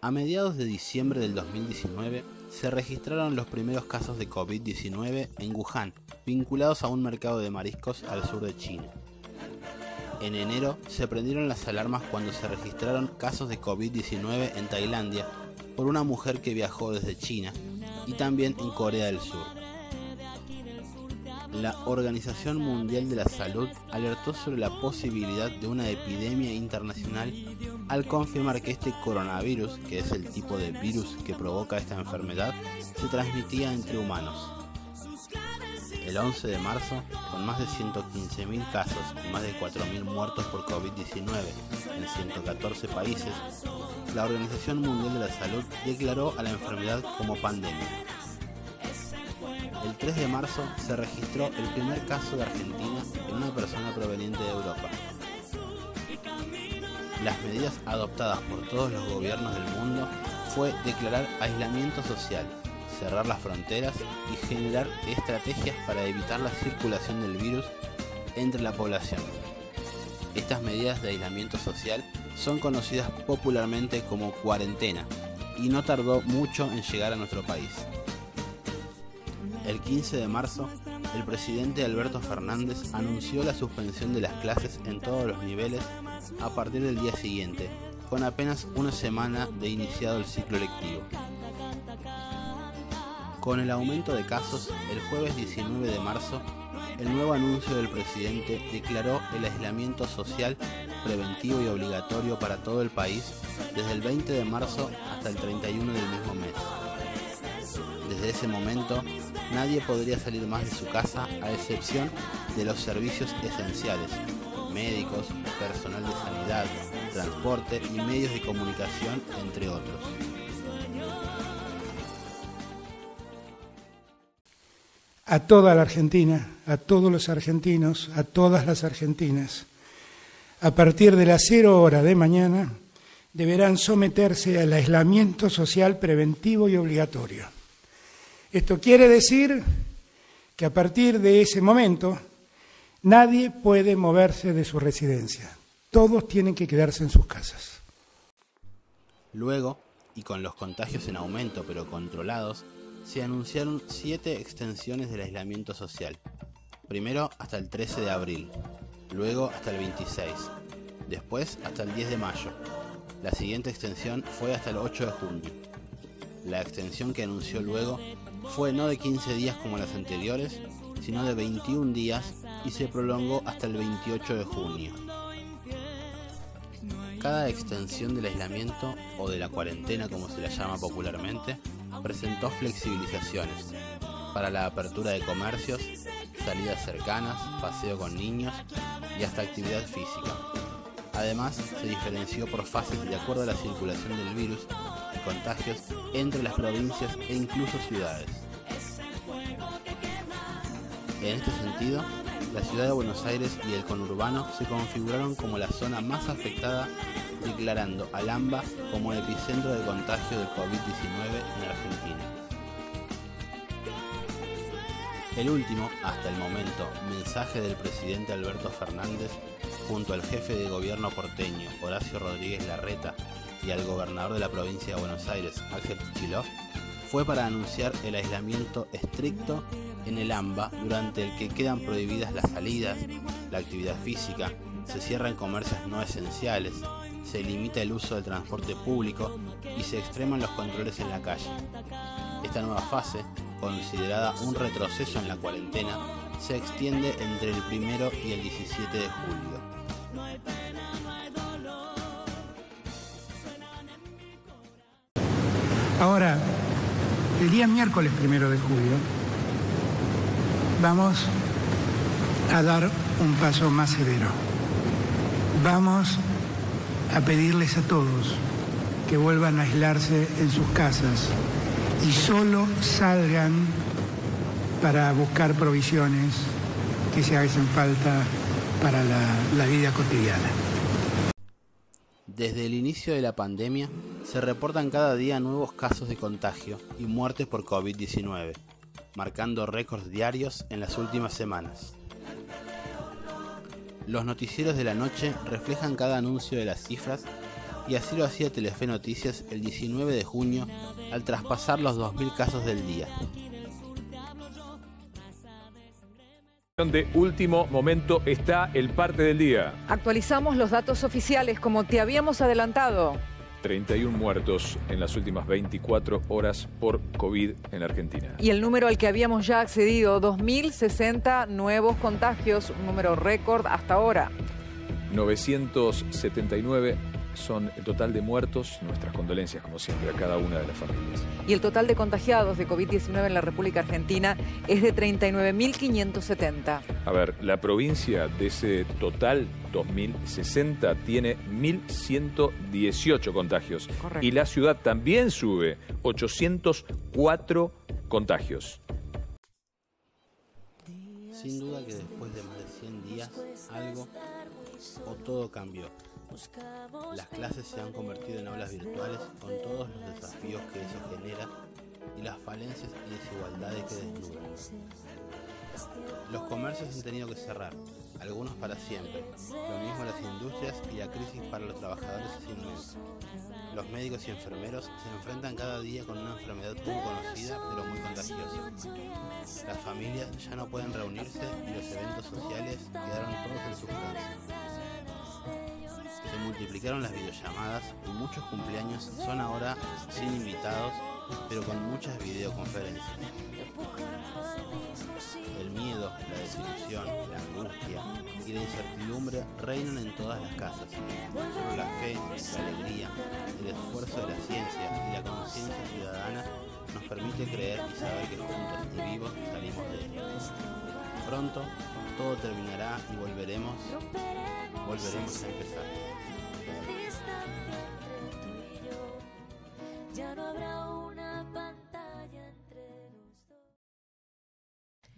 A mediados de diciembre del 2019 se registraron los primeros casos de COVID-19 en Wuhan, vinculados a un mercado de mariscos al sur de China. En enero se prendieron las alarmas cuando se registraron casos de COVID-19 en Tailandia por una mujer que viajó desde China y también en Corea del Sur. La Organización Mundial de la Salud alertó sobre la posibilidad de una epidemia internacional al confirmar que este coronavirus, que es el tipo de virus que provoca esta enfermedad, se transmitía entre humanos. El 11 de marzo, con más de 115.000 casos y más de 4.000 muertos por COVID-19 en 114 países, la Organización Mundial de la Salud declaró a la enfermedad como pandemia. El 3 de marzo se registró el primer caso de Argentina en una persona proveniente de Europa. Las medidas adoptadas por todos los gobiernos del mundo fue declarar aislamiento social, cerrar las fronteras y generar estrategias para evitar la circulación del virus entre la población. Estas medidas de aislamiento social son conocidas popularmente como cuarentena y no tardó mucho en llegar a nuestro país. El 15 de marzo, el presidente Alberto Fernández anunció la suspensión de las clases en todos los niveles a partir del día siguiente, con apenas una semana de iniciado el ciclo lectivo. Con el aumento de casos, el jueves 19 de marzo, el nuevo anuncio del presidente declaró el aislamiento social preventivo y obligatorio para todo el país desde el 20 de marzo hasta el 31 del mismo mes. Desde ese momento, nadie podría salir más de su casa a excepción de los servicios esenciales, médicos, personal de sanidad, transporte y medios de comunicación, entre otros. A toda la Argentina, a todos los argentinos, a todas las argentinas, a partir de las cero hora de mañana, deberán someterse al aislamiento social preventivo y obligatorio. Esto quiere decir que a partir de ese momento nadie puede moverse de su residencia. Todos tienen que quedarse en sus casas. Luego, y con los contagios en aumento pero controlados, se anunciaron siete extensiones del aislamiento social. Primero hasta el 13 de abril, luego hasta el 26, después hasta el 10 de mayo. La siguiente extensión fue hasta el 8 de junio. La extensión que anunció luego fue no de 15 días como las anteriores, sino de 21 días y se prolongó hasta el 28 de junio. Cada extensión del aislamiento o de la cuarentena como se la llama popularmente presentó flexibilizaciones para la apertura de comercios, salidas cercanas, paseo con niños y hasta actividad física. Además, se diferenció por fases de acuerdo a la circulación del virus y contagios entre las provincias e incluso ciudades. En este sentido, la ciudad de Buenos Aires y el conurbano se configuraron como la zona más afectada, declarando al AMBA como epicentro de contagio del COVID-19 en Argentina. El último, hasta el momento, mensaje del presidente Alberto Fernández junto al jefe de gobierno porteño Horacio Rodríguez Larreta y al gobernador de la provincia de Buenos Aires Ángel Kichilov fue para anunciar el aislamiento estricto en el AMBA durante el que quedan prohibidas las salidas, la actividad física, se cierran comercios no esenciales, se limita el uso del transporte público y se extreman los controles en la calle. Esta nueva fase, considerada un retroceso en la cuarentena, se extiende entre el 1 y el 17 de julio. Ahora, el día miércoles primero de julio, vamos a dar un paso más severo. Vamos a pedirles a todos que vuelvan a aislarse en sus casas y solo salgan para buscar provisiones que se hacen falta para la, vida cotidiana. Desde el inicio de la pandemia se reportan cada día nuevos casos de contagio y muertes por COVID-19, marcando récords diarios en las últimas semanas. Los noticieros de la noche reflejan cada anuncio de las cifras y así lo hacía Telefe Noticias el 19 de junio al traspasar los 2.000 casos del día. De último momento está el parte del día. Actualizamos los datos oficiales como te habíamos adelantado. 31 muertos en las últimas 24 horas por COVID en Argentina. Y el número al que habíamos ya accedido, 2.060 nuevos contagios, un número récord hasta ahora. 979 son el total de muertos, nuestras condolencias como siempre a cada una de las familias. Y el total de contagiados de COVID-19 en la República Argentina es de 39.570. A ver, la provincia de ese total 2060 tiene 1.118 contagios. Correcto. Y la ciudad también sube 804 contagios. Sin duda que después de más de 100 días algo o todo cambió. Las clases se han convertido en aulas virtuales con todos los desafíos que eso genera y las falencias y desigualdades que desnudan. Los comercios han tenido que cerrar, algunos para siempre, lo mismo las industrias y la crisis para los trabajadores es inmensa. Los médicos y enfermeros se enfrentan cada día con una enfermedad poco conocida pero muy contagiosa. Las familias ya no pueden reunirse y los eventos sociales quedaron todos en suspenso multiplicaron las videollamadas y muchos cumpleaños son ahora sin invitados, pero con muchas videoconferencias. El miedo, la desilusión, la angustia y la incertidumbre reinan en todas las casas. Solo la fe, la alegría, el esfuerzo de la ciencia y la conciencia ciudadana nos permite creer y saber que juntos y vivos salimos de esto. Pronto todo terminará y volveremos, volveremos a empezar.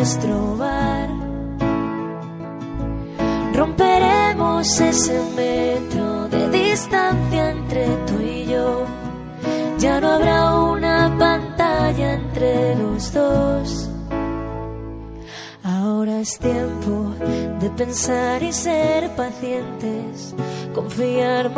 nuestro bar. Romperemos ese metro de distancia entre tú y yo. Ya no habrá una pantalla entre los dos. Ahora es tiempo de pensar y ser pacientes, confiar